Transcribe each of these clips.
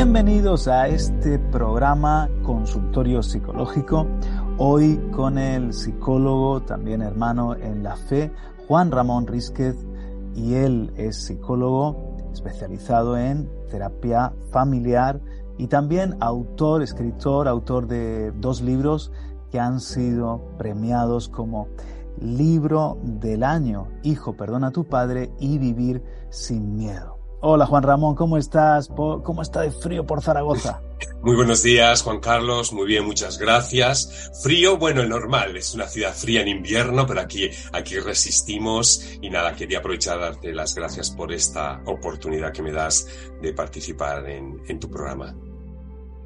Bienvenidos a este programa Consultorio Psicológico Hoy con el psicólogo, también hermano en la fe, Juan Ramón Rísquez, y él es psicólogo especializado en terapia familiar y también autor, escritor, autor de dos libros que han sido premiados como libro del año, Hijo, perdona a tu padre y vivir sin miedo. Hola Juan Ramón, ¿cómo estás? ¿Cómo está de frío por Zaragoza? Muy buenos días, Juan Carlos. Muy bien, muchas gracias. Frío, bueno, normal. Es una ciudad fría en invierno, pero aquí, aquí resistimos. Y nada, quería aprovechar darte las gracias por esta oportunidad que me das de participar en, en tu programa.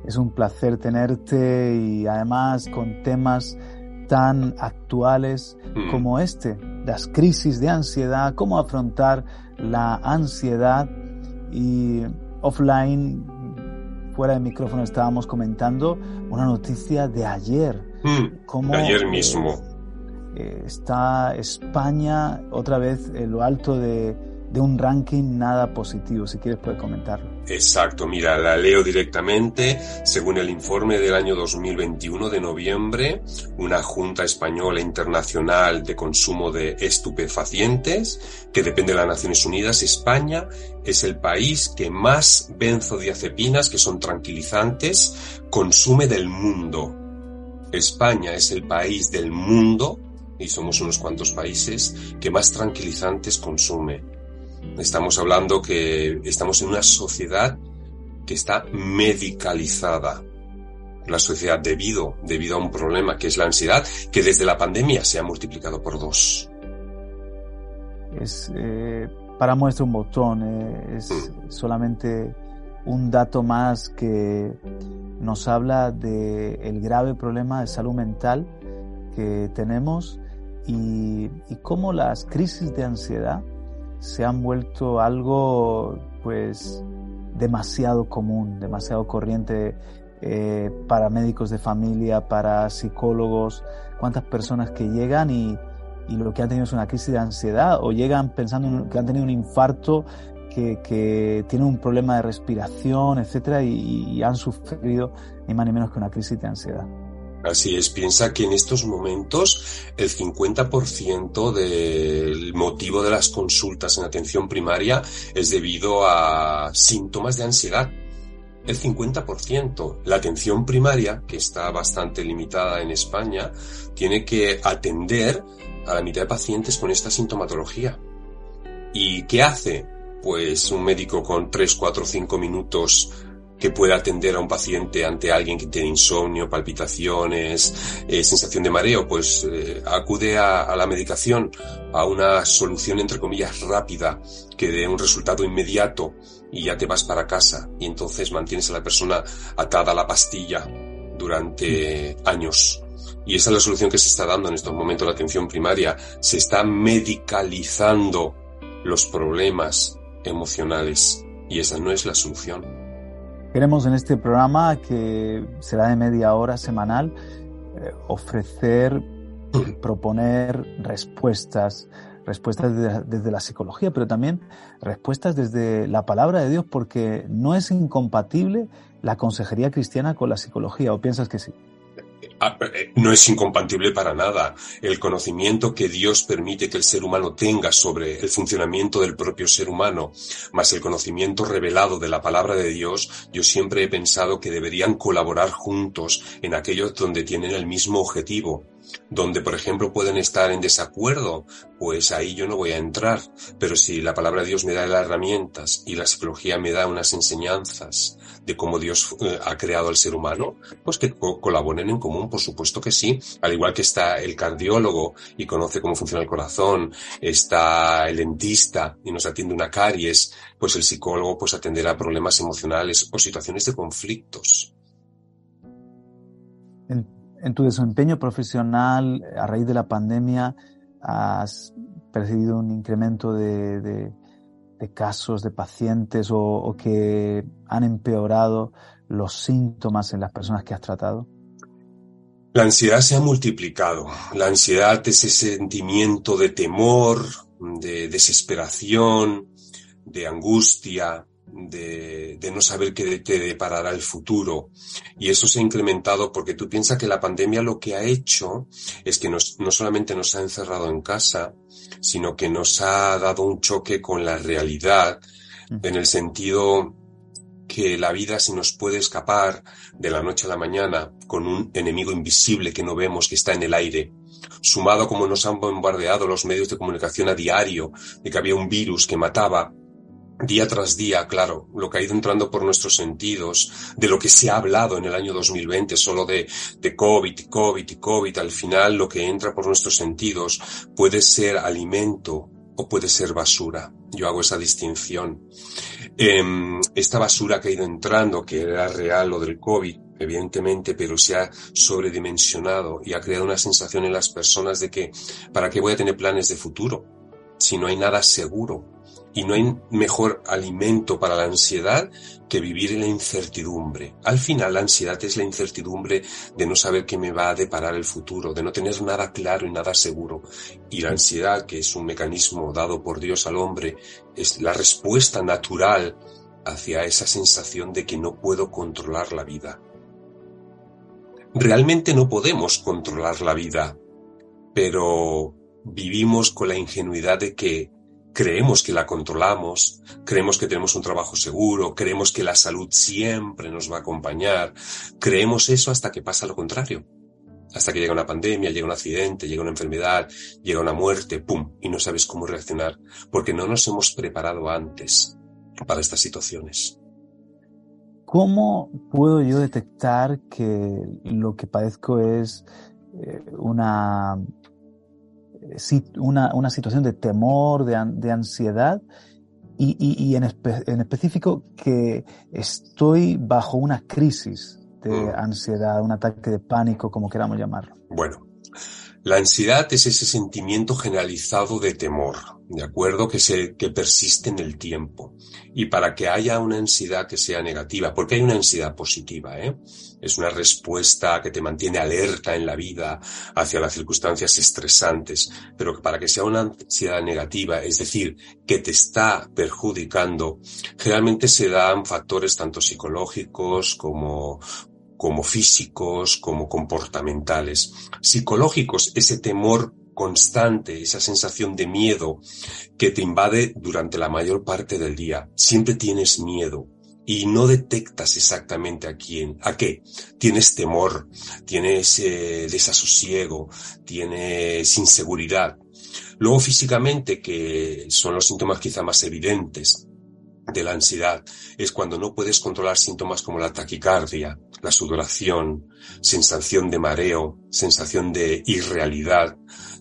Es un placer tenerte y además con temas tan actuales mm. como este, las crisis de ansiedad, cómo afrontar la ansiedad y offline, fuera de micrófono, estábamos comentando una noticia de ayer. Mm, ayer mismo. Eh, está España otra vez en lo alto de, de un ranking nada positivo. Si quieres, puedes comentarlo. Exacto, mira, la leo directamente. Según el informe del año 2021 de noviembre, una Junta Española Internacional de Consumo de Estupefacientes, que depende de las Naciones Unidas, España es el país que más benzodiazepinas, que son tranquilizantes, consume del mundo. España es el país del mundo, y somos unos cuantos países, que más tranquilizantes consume. Estamos hablando que estamos en una sociedad que está medicalizada. La sociedad debido, debido a un problema que es la ansiedad, que desde la pandemia se ha multiplicado por dos. Es eh, para muestra un botón, eh, es mm. solamente un dato más que nos habla de el grave problema de salud mental que tenemos y, y cómo las crisis de ansiedad se han vuelto algo pues demasiado común, demasiado corriente eh, para médicos de familia, para psicólogos, cuántas personas que llegan y, lo que han tenido es una crisis de ansiedad o llegan pensando que han tenido un infarto, que, que tienen un problema de respiración, etcétera, y, y han sufrido ni más ni menos que una crisis de ansiedad. Así es, piensa que en estos momentos el 50% del motivo de las consultas en atención primaria es debido a síntomas de ansiedad. El 50%. La atención primaria, que está bastante limitada en España, tiene que atender a la mitad de pacientes con esta sintomatología. ¿Y qué hace? Pues un médico con 3, 4, 5 minutos que pueda atender a un paciente ante alguien que tiene insomnio, palpitaciones, eh, sensación de mareo, pues eh, acude a, la medicación, a una solución entre comillas rápida que dé un resultado inmediato y ya te vas para casa y entonces mantienes a la persona atada a la pastilla durante años. Y esa es la solución que se está dando en estos momentos la atención primaria. Se está medicalizando los problemas emocionales y esa no es la solución. Queremos en este programa, que será de media hora semanal, eh, ofrecer, proponer respuestas, respuestas desde, la psicología, pero también respuestas desde la palabra de Dios, porque no es incompatible la consejería cristiana con la psicología, ¿o piensas que sí? Ah, eh, no es incompatible para nada. El conocimiento que Dios permite que el ser humano tenga sobre el funcionamiento del propio ser humano, más el conocimiento revelado de la palabra de Dios, yo siempre he pensado que deberían colaborar juntos en aquellos donde tienen el mismo objetivo. Donde, por ejemplo, pueden estar en desacuerdo, pues ahí yo no voy a entrar. Pero si la palabra de Dios me da las herramientas y la psicología me da unas enseñanzas de cómo Dios eh, ha creado al ser humano, pues que colaboren en común, por supuesto que sí. Al igual que está el cardiólogo y conoce cómo funciona el corazón, está el dentista y nos atiende una caries, pues el psicólogo pues atenderá problemas emocionales o situaciones de conflictos. En, tu desempeño profesional, a raíz de la pandemia, has percibido un incremento de, casos de pacientes o, que han empeorado los síntomas en las personas que has tratado? La ansiedad se ha multiplicado. La ansiedad es ese sentimiento de temor, de desesperación, de angustia, de, no saber qué te deparará el futuro. Y eso se ha incrementado porque tú piensas que la pandemia lo que ha hecho es que nos, no solamente nos ha encerrado en casa, sino que nos ha dado un choque con la realidad, en el sentido que la vida se nos puede escapar de la noche a la mañana con un enemigo invisible que no vemos, que está en el aire, sumado como nos han bombardeado los medios de comunicación a diario, de que había un virus que mataba día tras día, claro, lo que ha ido entrando por nuestros sentidos, de lo que se ha hablado en el año 2020, solo de, de COVID y COVID y COVID, al final lo que entra por nuestros sentidos puede ser alimento o puede ser basura. Yo hago esa distinción. Em, esta basura que ha ido entrando, que era real lo del COVID, evidentemente, pero se ha sobredimensionado y ha creado una sensación en las personas de que, ¿para qué voy a tener planes de futuro? Si no hay nada seguro y no hay mejor alimento para la ansiedad que vivir en la incertidumbre. Al final la ansiedad es la incertidumbre de no saber qué me va a deparar el futuro, de no tener nada claro y nada seguro. Y la ansiedad, que es un mecanismo dado por Dios al hombre, es la respuesta natural hacia esa sensación de que no puedo controlar la vida. Realmente no podemos controlar la vida, pero vivimos con la ingenuidad de que creemos que la controlamos, creemos que tenemos un trabajo seguro, creemos que la salud siempre nos va a acompañar, creemos eso hasta que pasa lo contrario. Hasta que llega una pandemia, llega un accidente, llega una enfermedad, llega una muerte, ¡pum! Y no sabes cómo reaccionar, porque no nos hemos preparado antes para estas situaciones. ¿Cómo puedo yo detectar que lo que padezco es eh, una una, una situación de temor, de, de ansiedad y, y, en, en, específico que estoy bajo una crisis de mm. ansiedad, un ataque de pánico, como queramos llamarlo. Bueno, la ansiedad es ese sentimiento generalizado de temor, ¿de acuerdo? Que, se, que persiste en el tiempo. Y para que haya una ansiedad que sea negativa, porque hay una ansiedad positiva, ¿eh? Es una respuesta que te mantiene alerta en la vida hacia las circunstancias estresantes, pero para que sea una ansiedad negativa, es decir, que te está perjudicando, generalmente se dan factores tanto psicológicos como, como físicos, como comportamentales. Psicológicos, ese temor constante, esa sensación de miedo que te invade durante la mayor parte del día. Siempre tienes miedo y no detectas exactamente a quién, a qué. Tienes temor, tienes eh, desasosiego, tienes inseguridad. Luego físicamente, que son los síntomas quizá más evidentes, de la ansiedad es cuando no puedes controlar síntomas como la taquicardia, la sudoración, sensación de mareo, sensación de irrealidad,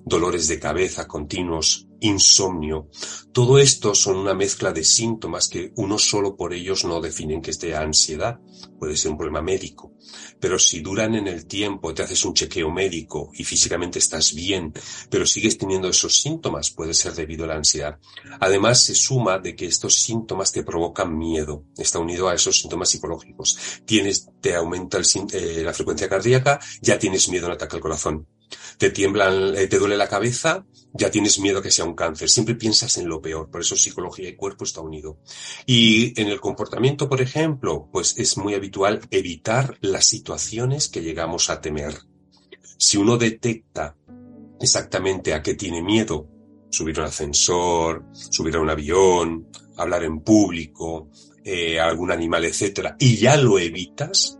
dolores de cabeza continuos, insomnio. Todo esto son una mezcla de síntomas que uno solo por ellos no definen que es de ansiedad. Puede ser un problema médico. Pero si duran en el tiempo, te haces un chequeo médico y físicamente estás bien, pero sigues teniendo esos síntomas, puede ser debido a la ansiedad. Además, se suma de que estos síntomas te provocan miedo. Está unido a esos síntomas psicológicos. Tienes, te aumenta eh, la frecuencia cardíaca, ya tienes miedo al ataque al corazón te tiemblan, eh, te duele la cabeza, ya tienes miedo que sea un cáncer. Siempre piensas en lo peor. Por eso psicología y cuerpo está unido. Y en el comportamiento, por ejemplo, pues es muy habitual evitar las situaciones que llegamos a temer. Si uno detecta exactamente a qué tiene miedo, subir a un ascensor, subir a un avión, hablar en público, eh, algún animal, etcétera, y ya lo evitas,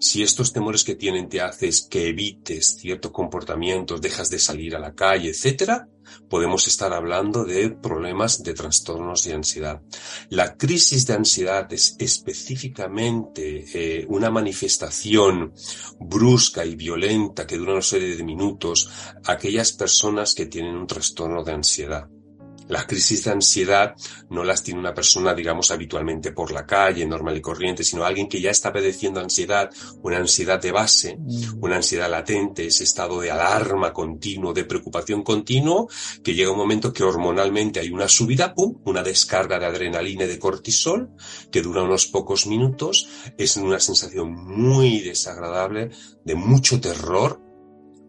Si estos temores que tienen te haces que evites ciertos comportamientos, dejas de salir a la calle, etcétera, podemos estar hablando de problemas de trastornos de ansiedad. La crisis de ansiedad es específicamente eh, una manifestación brusca y violenta que dura una serie de minutos a aquellas personas que tienen un trastorno de ansiedad. Las crisis de ansiedad no las tiene una persona, digamos, habitualmente por la calle, normal y corriente, sino alguien que ya está padeciendo ansiedad, una ansiedad de base, mm. una ansiedad latente, ese estado de alarma continuo, de preocupación continuo, que llega un momento que hormonalmente hay una subida, pum, una descarga de adrenalina y de cortisol, que dura unos pocos minutos, es una sensación muy desagradable, de mucho terror,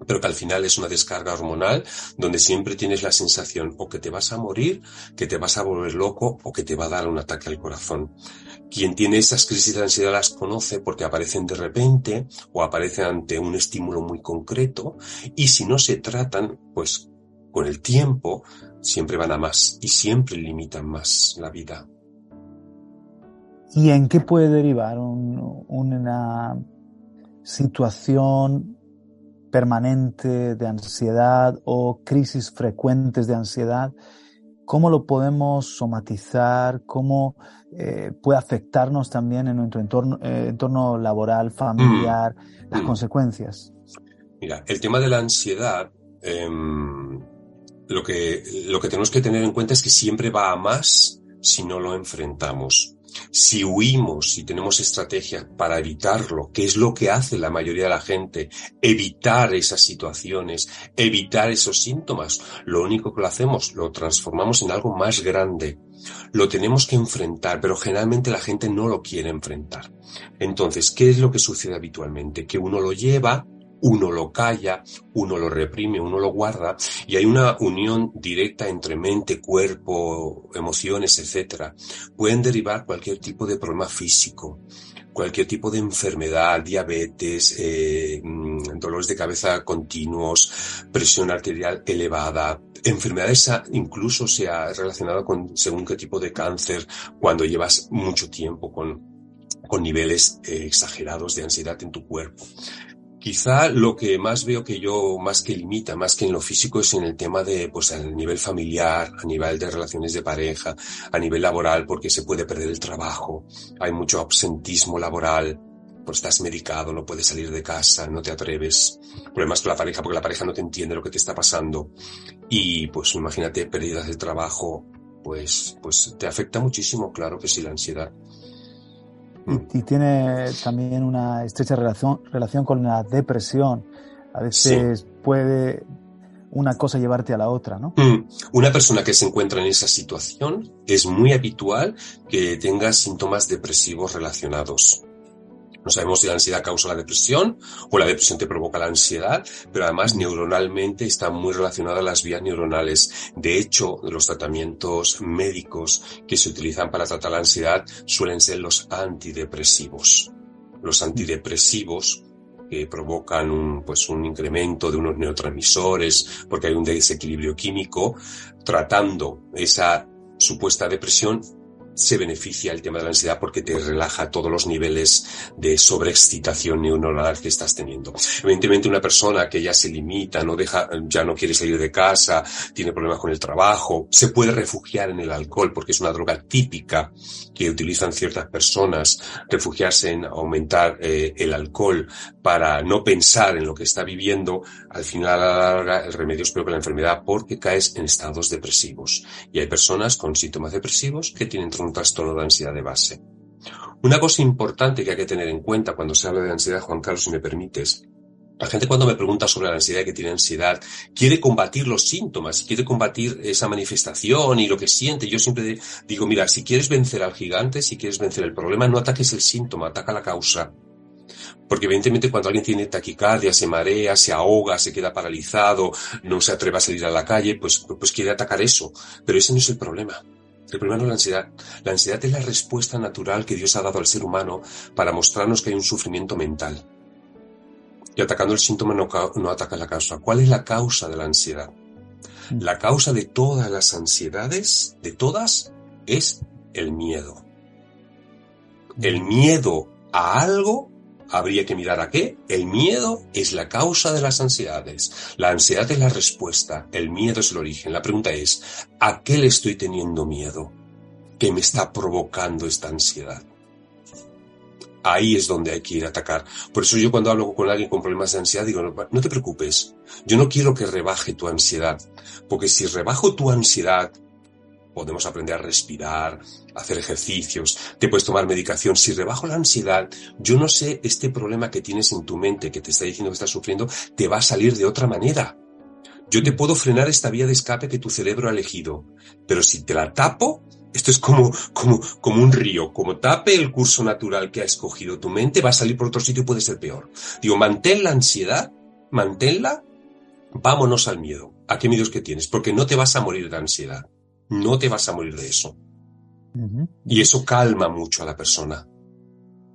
pero que al final es una descarga hormonal donde siempre tienes la sensación o que te vas a morir, que te vas a volver loco o que te va a dar un ataque al corazón. Quien tiene esas crisis de ansiedad las conoce porque aparecen de repente o aparecen ante un estímulo muy concreto y si no se tratan, pues con el tiempo siempre van a más y siempre limitan más la vida. ¿Y en qué puede derivar una situación permanente de ansiedad o crisis frecuentes de ansiedad, ¿cómo lo podemos somatizar? ¿Cómo eh, puede afectarnos también en nuestro entorno, eh, entorno laboral, familiar, mm. las mm. consecuencias? Mira, el tema de la ansiedad, em, lo, que, lo que tenemos que tener en cuenta es que siempre va a más si no lo enfrentamos. Si huimos, si tenemos estrategias para evitarlo, que es lo que hace la mayoría de la gente, evitar esas situaciones, evitar esos síntomas, lo único que lo hacemos, lo transformamos en algo más grande. Lo tenemos que enfrentar, pero generalmente la gente no lo quiere enfrentar. Entonces, ¿qué es lo que sucede habitualmente? Que uno lo lleva uno lo calla, uno lo reprime, uno lo guarda y hay una unión directa entre mente, cuerpo, emociones, etcétera. Pueden derivar cualquier tipo de problema físico, cualquier tipo de enfermedad, diabetes, eh, mm, dolores de cabeza continuos, presión arterial elevada, enfermedades incluso se ha relacionado con según qué tipo de cáncer cuando llevas mucho tiempo con, con niveles eh, exagerados de ansiedad en tu cuerpo. Quizá lo que más veo que yo, más que limita, más que en lo físico, es en el tema de, pues, a nivel familiar, a nivel de relaciones de pareja, a nivel laboral, porque se puede perder el trabajo, hay mucho absentismo laboral, pues estás medicado, no puedes salir de casa, no te atreves, problemas con la pareja porque la pareja no te entiende lo que te está pasando. Y pues imagínate pérdidas de trabajo, pues, pues te afecta muchísimo, claro que sí, la ansiedad. Y, tiene también una estrecha relación, relación con la depresión. A veces puede una cosa llevarte a la otra, ¿no? Mm. Una persona que se encuentra en esa situación es muy habitual que tenga síntomas depresivos relacionados. No sabemos si la ansiedad causa la depresión o la depresión te provoca la ansiedad, pero además neuronalmente están muy relacionadas las vías neuronales. De hecho, los tratamientos médicos que se utilizan para tratar la ansiedad suelen ser los antidepresivos. Los antidepresivos que provocan un, pues un incremento de unos neurotransmisores porque hay un desequilibrio químico, tratando esa supuesta depresión se beneficia el tema de la ansiedad porque te relaja todos los niveles de sobreexcitación neuronal que estás teniendo. Evidentemente una persona que ya se limita, no deja, ya no quiere salir de casa, tiene problemas con el trabajo, se puede refugiar en el alcohol porque es una droga típica que utilizan ciertas personas, refugiarse en aumentar eh, el alcohol para no pensar en lo que está viviendo, al final a la larga el remedio es peor que la enfermedad porque caes en estados depresivos. Y hay personas con síntomas depresivos que tienen un trastorno de ansiedad de base. Una cosa importante que hay que tener en cuenta cuando se habla de ansiedad, Juan Carlos, si me permites, la gente cuando me pregunta sobre la ansiedad que tiene ansiedad, quiere combatir los síntomas, quiere combatir esa manifestación y lo que siente. Yo siempre digo, mira, si quieres vencer al gigante, si quieres vencer el problema, no ataques el síntoma, ataca la causa. Porque evidentemente cuando alguien tiene taquicardia, se marea, se ahoga, se queda paralizado, no se atreve a salir a la calle, pues, pues quiere atacar eso. Pero ese no es el problema. El es la ansiedad. La ansiedad es la respuesta natural que Dios ha dado al ser humano para mostrarnos que hay un sufrimiento mental. Y atacando el síntoma no, no ataca la causa. ¿Cuál es la causa de la ansiedad? La causa de todas las ansiedades, de todas, es el miedo. El miedo a algo habría que mirar a qué. El miedo es la causa de las ansiedades. La ansiedad es la respuesta. El miedo es el origen. La pregunta es, ¿a qué le estoy teniendo miedo? ¿Qué me está provocando esta ansiedad? Ahí es donde hay que ir a atacar. Por eso yo cuando hablo con alguien con problemas de ansiedad digo, no, te preocupes, yo no quiero que rebaje tu ansiedad, porque si rebajo tu ansiedad, podemos aprender a respirar, hacer ejercicios, te puedes tomar medicación. Si rebajo la ansiedad, yo no sé, este problema que tienes en tu mente que te está diciendo que estás sufriendo, te va a salir de otra manera. Yo te puedo frenar esta vía de escape que tu cerebro ha elegido, pero si te la tapo, esto es como, como, como un río. Como tape el curso natural que ha escogido tu mente, va a salir por otro sitio y puede ser peor. Digo, mantén la ansiedad, manténla, vámonos al miedo. ¿A qué miedos que tienes? Porque no te vas a morir de ansiedad. No te vas a morir de eso. Y eso calma mucho a la persona.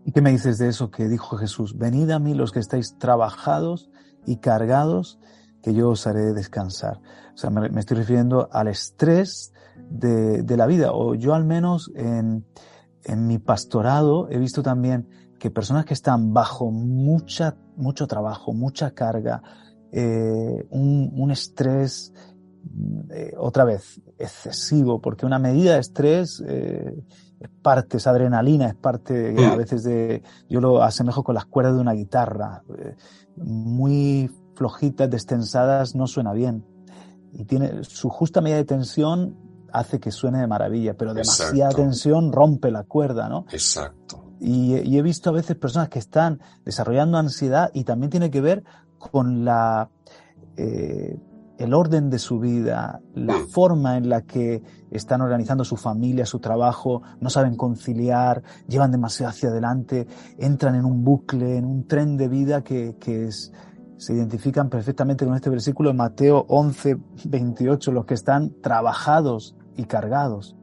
¿Y qué me dices de eso que dijo Jesús? Venid a mí los que estáis trabajados y cargados, que yo os haré descansar. O sea, me, estoy refiriendo al estrés de, de, la vida. O yo al menos en, en mi pastorado he visto también que personas que están bajo mucha, mucho trabajo, mucha carga, eh, un, un, estrés, eh, otra vez, excesivo, porque una medida de estrés eh, es parte, es adrenalina, es parte a veces de, yo lo asemejo con las cuerdas de una guitarra, eh, muy flojitas, destensadas, no suena bien. Y tiene su justa medida de tensión hace que suene de maravilla, pero demasiada tensión rompe la cuerda, ¿no? Exacto. Y, he visto a veces personas que están desarrollando ansiedad y también tiene que ver con la eh, el orden de su vida, la forma en la que están organizando su familia, su trabajo, no saben conciliar, llevan demasiado hacia adelante, entran en un bucle, en un tren de vida que, que es, se identifican perfectamente con este versículo de Mateo 11, 28, los que están trabajados y cargados.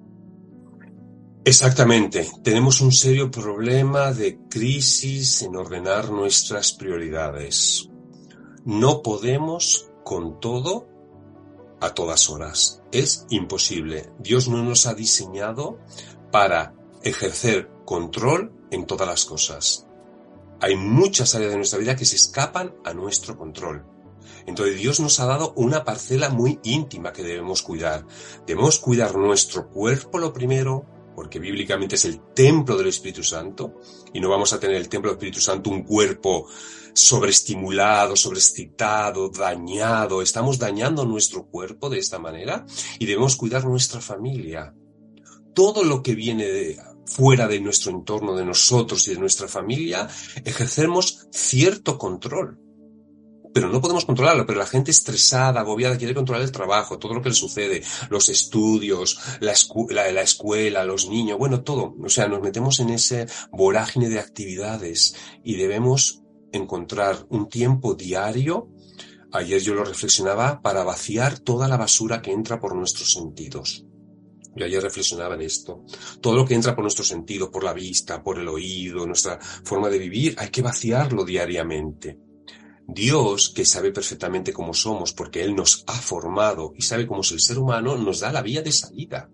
Exactamente. Tenemos un serio problema de crisis en ordenar nuestras prioridades. No podemos con todo a todas horas. Es imposible. Dios no nos ha diseñado para ejercer control en todas las cosas. Hay muchas áreas de nuestra vida que se escapan a nuestro control. Entonces Dios nos ha dado una parcela muy íntima que debemos cuidar. Debemos cuidar nuestro cuerpo lo primero, porque bíblicamente es el templo del Espíritu Santo, y no vamos a tener el templo del Espíritu Santo un cuerpo sobreestimulado, sobreexcitado, dañado. Estamos dañando nuestro cuerpo de esta manera y debemos cuidar nuestra familia. Todo lo que viene de, fuera de nuestro entorno, de nosotros y de nuestra familia, ejercemos cierto control pero no podemos controlarlo. Pero la gente estresada, agobiada, quiere controlar el trabajo, todo lo que le sucede, los estudios, la, la, escuela, los niños, bueno, todo. O sea, nos metemos en ese vorágine de actividades y debemos encontrar un tiempo diario. Ayer yo lo reflexionaba para vaciar toda la basura que entra por nuestros sentidos. Yo ayer reflexionaba en esto. Todo lo que entra por nuestro sentido, por la vista, por el oído, nuestra forma de vivir, hay que vaciarlo diariamente. Dios, que sabe perfectamente cómo somos, porque Él nos ha formado y sabe cómo es el ser humano, nos da la vía de salida.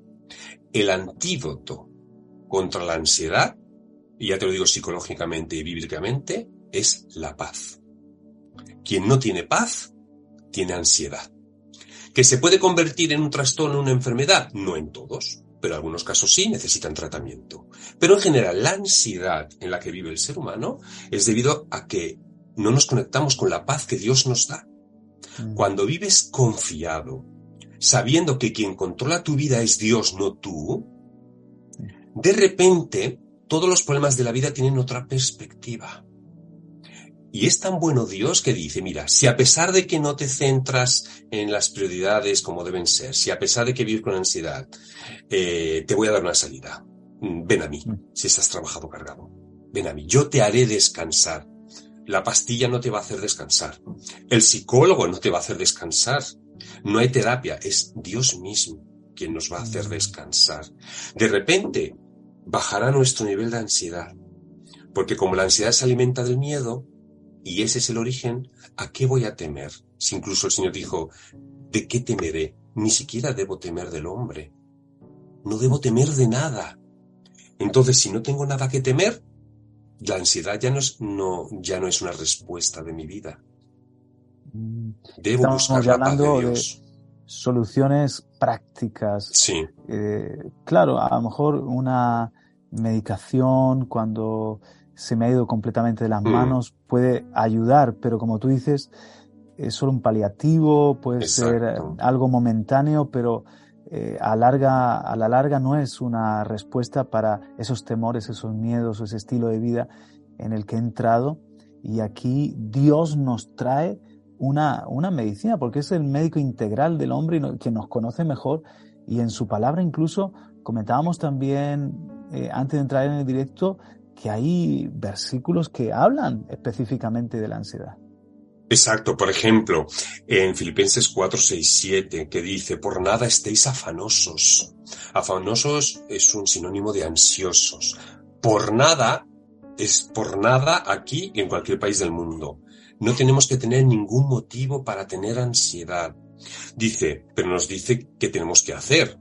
El antídoto contra la ansiedad, y ya te lo digo psicológicamente y bíblicamente, es la paz. Quien no tiene paz, tiene ansiedad. ¿Que se puede convertir en un trastorno, en una enfermedad? No en todos, pero en algunos casos sí necesitan tratamiento. Pero en general, la ansiedad en la que vive el ser humano es debido a que no nos conectamos con la paz que Dios nos da. Mm. Cuando vives confiado, sabiendo que quien controla tu vida es Dios, no tú, de repente todos los problemas de la vida tienen otra perspectiva. Y es tan bueno Dios que dice, mira, si a pesar de que no te centras en las prioridades como deben ser, si a pesar de que vives con ansiedad, eh, te voy a dar una salida, mm, ven a mí, mm. si estás trabajado cargado, ven a mí, yo te haré descansar la pastilla no te va a hacer descansar. El psicólogo no te va a hacer descansar. No hay terapia, es Dios mismo quien nos va a hacer descansar. De repente bajará nuestro nivel de ansiedad. Porque como la ansiedad se alimenta del miedo, y ese es el origen, ¿a qué voy a temer? Si incluso el Señor dijo, ¿de qué temeré? Ni siquiera debo temer del hombre. No debo temer de nada. Entonces, si no tengo nada que temer, la ansiedad ya no es, no, ya no es una respuesta de mi vida. Mm. Debo buscar la paz de Dios. soluciones prácticas. Sí. Eh, claro, a lo mejor una medicación cuando se me ha ido completamente de las mm. manos puede ayudar, pero como tú dices, es solo un paliativo, puede ser eh, algo momentáneo, pero eh, a, larga, a la larga no es una respuesta para esos temores, esos miedos, ese estilo de vida en el que he entrado. Y aquí Dios nos trae una, una medicina, porque es el médico integral del hombre y que nos conoce mejor. Y en su palabra incluso comentábamos también, eh, antes de entrar en el directo, que hay versículos que hablan específicamente de la ansiedad. Exacto, por ejemplo, en Filipenses 4, 6, 7, que dice, por nada estéis afanosos. Afanosos es un sinónimo de ansiosos. Por nada es por nada aquí en cualquier país del mundo. No tenemos que tener ningún motivo para tener ansiedad. Dice, pero nos dice qué tenemos que hacer.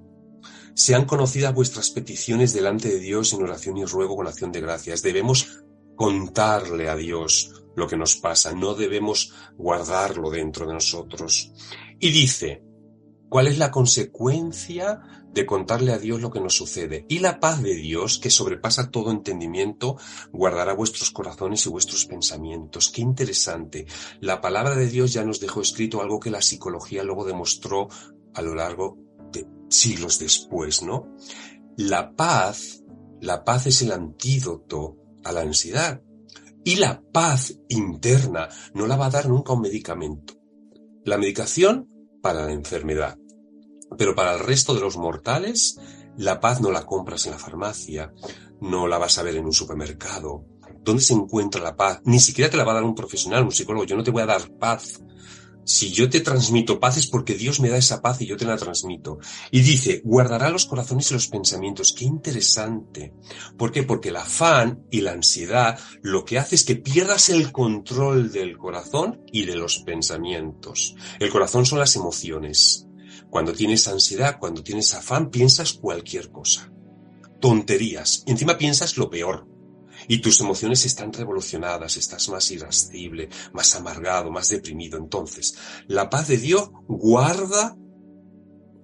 Sean conocidas vuestras peticiones delante de Dios en oración y ruego con acción de gracias. Debemos contarle a Dios lo que nos pasa, no debemos guardarlo dentro de nosotros. Y dice, ¿cuál es la consecuencia de contarle a Dios lo que nos sucede? Y la paz de Dios, que sobrepasa todo entendimiento, guardará vuestros corazones y vuestros pensamientos. Qué interesante. La palabra de Dios ya nos dejó escrito algo que la psicología luego demostró a lo largo siglos después, ¿no? La paz, la paz es el antídoto a la ansiedad. Y la paz interna no la va a dar nunca un medicamento. La medicación para la enfermedad. Pero para el resto de los mortales, la paz no la compras en la farmacia, no la vas a ver en un supermercado. ¿Dónde se encuentra la paz? Ni siquiera te la va a dar un profesional, un psicólogo. Yo no te voy a dar paz si yo te transmito paz es porque Dios me da esa paz y yo te la transmito. Y dice, guardará los corazones y los pensamientos. Qué interesante. ¿Por qué? Porque el afán y la ansiedad lo que hace es que pierdas el control del corazón y de los pensamientos. El corazón son las emociones. Cuando tienes ansiedad, cuando tienes afán, piensas cualquier cosa. Tonterías. Encima piensas lo peor y tus emociones están revolucionadas, estás más irascible, más amargado, más deprimido. Entonces, la paz de Dios guarda,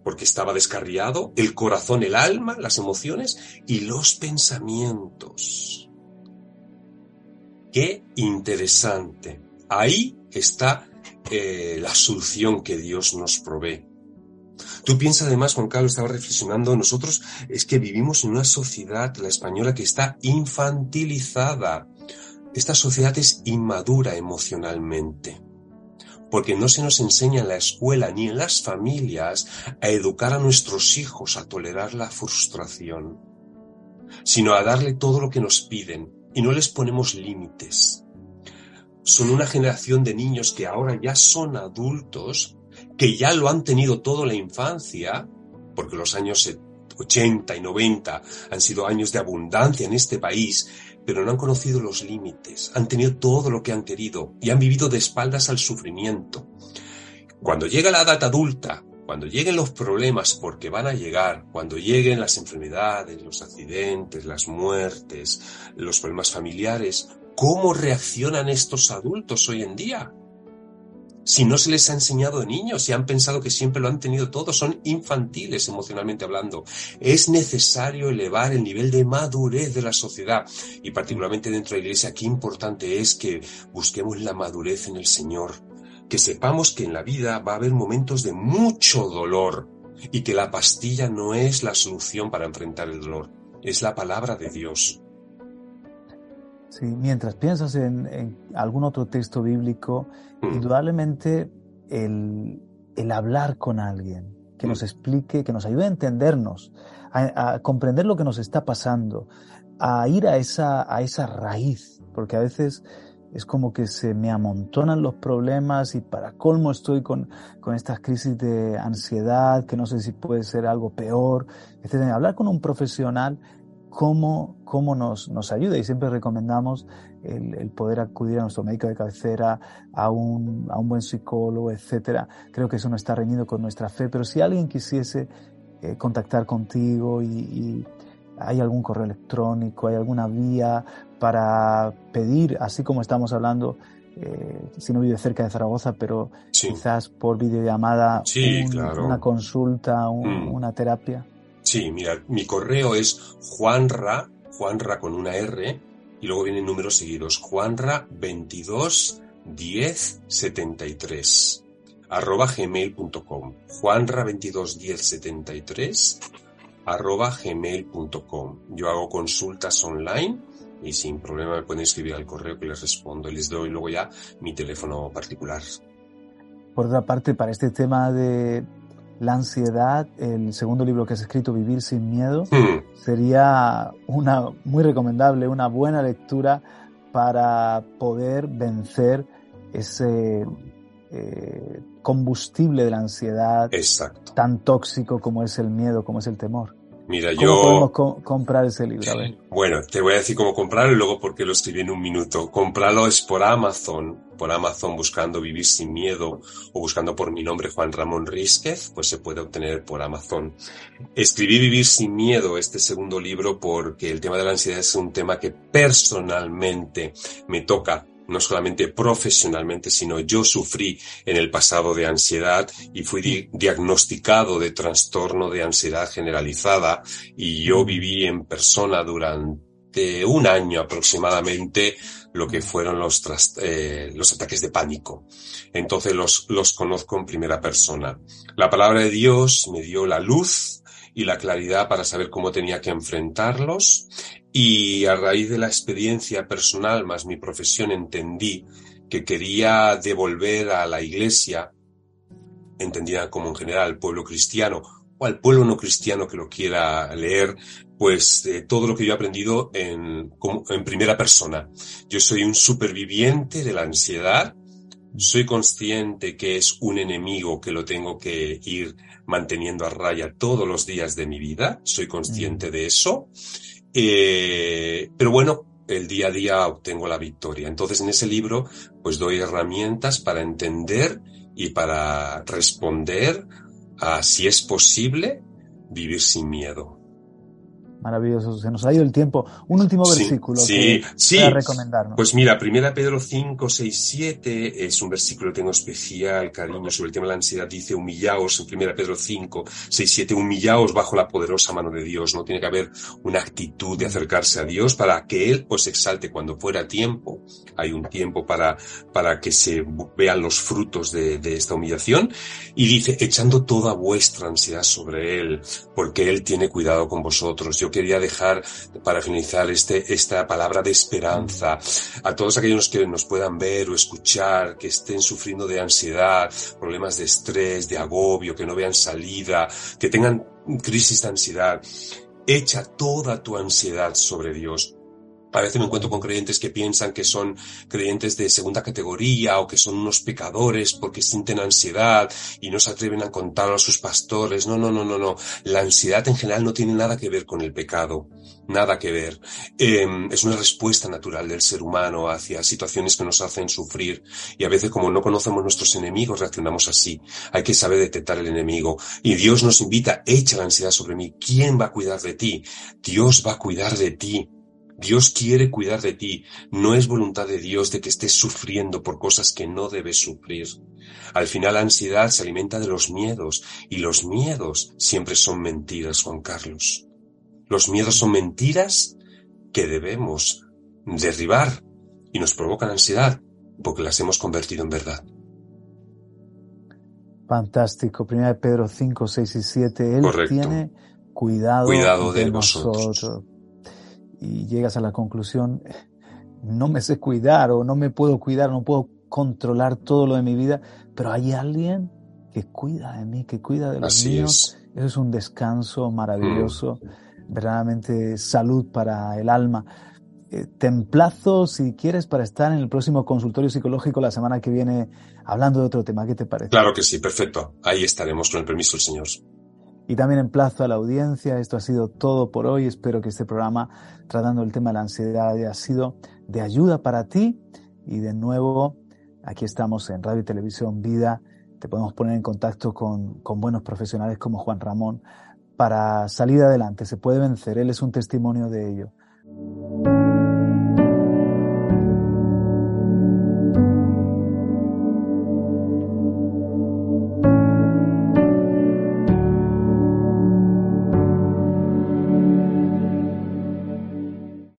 porque estaba descarriado, el corazón, el alma, las emociones y los pensamientos. Qué interesante. Ahí está eh, la solución que Dios nos provee. Tú piensas además, Juan Carlos, estaba reflexionando, nosotros es que vivimos en una sociedad, la española, que está infantilizada. Esta sociedad es inmadura emocionalmente, porque no se nos enseña en la escuela ni en las familias a educar a nuestros hijos a tolerar la frustración, sino a darle todo lo que nos piden y no les ponemos límites. Son una generación de niños que ahora ya son adultos que ya lo han tenido todo la infancia, porque los años 80 y 90 han sido años de abundancia en este país, pero no han conocido los límites, han tenido todo lo que han querido y han vivido de espaldas al sufrimiento. Cuando llega la edad adulta, cuando lleguen los problemas, porque van a llegar, cuando lleguen las enfermedades, los accidentes, las muertes, los problemas familiares, ¿cómo reaccionan estos adultos hoy en día? Si no se les ha enseñado de niños, si han pensado que siempre lo han tenido todo, son infantiles emocionalmente hablando. Es necesario elevar el nivel de madurez de la sociedad y particularmente dentro de la iglesia, qué importante es que busquemos la madurez en el Señor, que sepamos que en la vida va a haber momentos de mucho dolor y que la pastilla no es la solución para enfrentar el dolor, es la palabra de Dios. Sí, mientras piensas en, algún otro texto bíblico, mm. indudablemente el, hablar con alguien que nos mm. explique, que nos ayude a entendernos, a, comprender lo que nos está pasando, a ir a esa, a esa raíz, porque a veces es como que se me amontonan los problemas y para colmo estoy con, con estas crisis de ansiedad, que no sé si puede ser algo peor, etc. Hablar con un profesional cómo, cómo nos, nos ayuda y siempre recomendamos el, poder acudir a nuestro médico de cabecera, a un, a un buen psicólogo, etcétera. Creo que eso no está reñido con nuestra fe, pero si alguien quisiese eh, contactar contigo y, ¿Hay algún correo electrónico? ¿Hay alguna vía para pedir, así como estamos hablando, eh, si no vive cerca de Zaragoza, pero quizás por videollamada, una consulta, mm. una terapia? Sí, mira, mi correo es juanra, juanra con una R, y luego vienen números seguidos, juanra 22 10 73 arroba gmail.com juanra 22 10 73 arroba gmail.com yo hago consultas online y sin problema me pueden escribir al correo que les respondo y les doy luego ya mi teléfono particular. Por otra parte, para este tema de la ansiedad, el segundo libro que has escrito, Vivir sin Miedo, sería una muy recomendable, una buena lectura para poder vencer ese eh, combustible de la ansiedad tan tóxico como es el miedo, como es el temor. Mira, ¿Cómo yo... podemos comprar ese libro? Bueno, te voy a decir cómo comprarlo y luego porque lo escribí en un minuto. Comprarlo es por Amazon, por Amazon buscando Vivir sin Miedo o buscando por mi nombre Juan Ramón Rísquez, pues se puede obtener por Amazon. Escribí Vivir sin Miedo, este segundo libro, porque el tema de la ansiedad es un tema que personalmente me toca no solamente profesionalmente, sino yo sufrí en el pasado de ansiedad y fui diagnosticado de trastorno de ansiedad generalizada y yo viví en persona durante un año aproximadamente lo que fueron los, eh, los ataques de pánico. Entonces los, los conozco en primera persona. La palabra de Dios me dio la luz y la claridad para saber cómo tenía que enfrentarlos y a raíz de la experiencia personal más mi profesión entendí que quería devolver a la iglesia, entendida como en general al pueblo cristiano o al pueblo no cristiano que lo quiera leer, pues eh, todo lo que yo he aprendido en, en primera persona. Yo soy un superviviente de la ansiedad, soy consciente que es un enemigo que lo tengo que ir manteniendo a raya todos los días de mi vida, soy consciente mm. de eso eh, pero bueno, el día a día obtengo la victoria. Entonces en ese libro pues doy herramientas para entender y para responder a si es posible vivir sin miedo. Maravilloso, se nos ha ido el tiempo. Un último versículo sí, sí, para recomendarnos. Pues mira, primera Pedro 5, 6, 7 es un versículo que tengo especial cariño sobre el tema de la ansiedad. Dice, humillaos en primera Pedro 5, 6, 7, humillaos bajo la poderosa mano de Dios. No tiene que haber una actitud de acercarse a Dios para que Él os exalte cuando fuera tiempo. Hay un tiempo para, para que se vean los frutos de, de esta humillación. Y dice, echando toda vuestra ansiedad sobre Él, porque Él tiene cuidado con vosotros. Yo quería dejar para finalizar este, esta palabra de esperanza a todos aquellos que nos puedan ver o escuchar, que estén sufriendo de ansiedad, problemas de estrés, de agobio, que no vean salida, que tengan crisis de ansiedad. Echa toda tu ansiedad sobre Dios a veces me encuentro con creyentes que piensan que son creyentes de segunda categoría o que son unos pecadores porque sienten ansiedad y no se atreven a contarlo a sus pastores. No, no, no, no, no. La ansiedad en general no tiene nada que ver con el pecado. Nada que ver. Em, es una respuesta natural del ser humano hacia situaciones que nos hacen sufrir. Y a veces como no conocemos nuestros enemigos reaccionamos así. Hay que saber detectar el enemigo. Y Dios nos invita, echa la ansiedad sobre mí. ¿Quién va a cuidar de ti? Dios va a cuidar de ti. Dios quiere cuidar de ti. No es voluntad de Dios de que estés sufriendo por cosas que no debes sufrir. Al final la ansiedad se alimenta de los miedos y los miedos siempre son mentiras, Juan Carlos. Los miedos son mentiras que debemos derribar y nos provocan ansiedad porque las hemos convertido en verdad. Fantástico. Primera de Pedro 5, 6 y 7. Él tiene cuidado, de, nosotros y llegas a la conclusión, no me sé cuidar o no me puedo cuidar, no puedo controlar todo lo de mi vida, pero hay alguien que cuida de mí, que cuida de los míos. Eso es un descanso maravilloso, mm. verdaderamente salud para el alma. Eh, te emplazo, si quieres, para estar en el próximo consultorio psicológico la semana que viene hablando de otro tema. ¿Qué te parece? Claro que sí, perfecto. Ahí estaremos con el permiso del Señor. Y también emplazo a la audiencia. Esto ha sido todo por hoy. Espero que este programa tratando el tema de la ansiedad haya sido de ayuda para ti. Y de nuevo, aquí estamos en Radio y Televisión Vida. Te podemos poner en contacto con, con buenos profesionales como Juan Ramón para salir adelante, se puede vencer. Él es un testimonio de ello.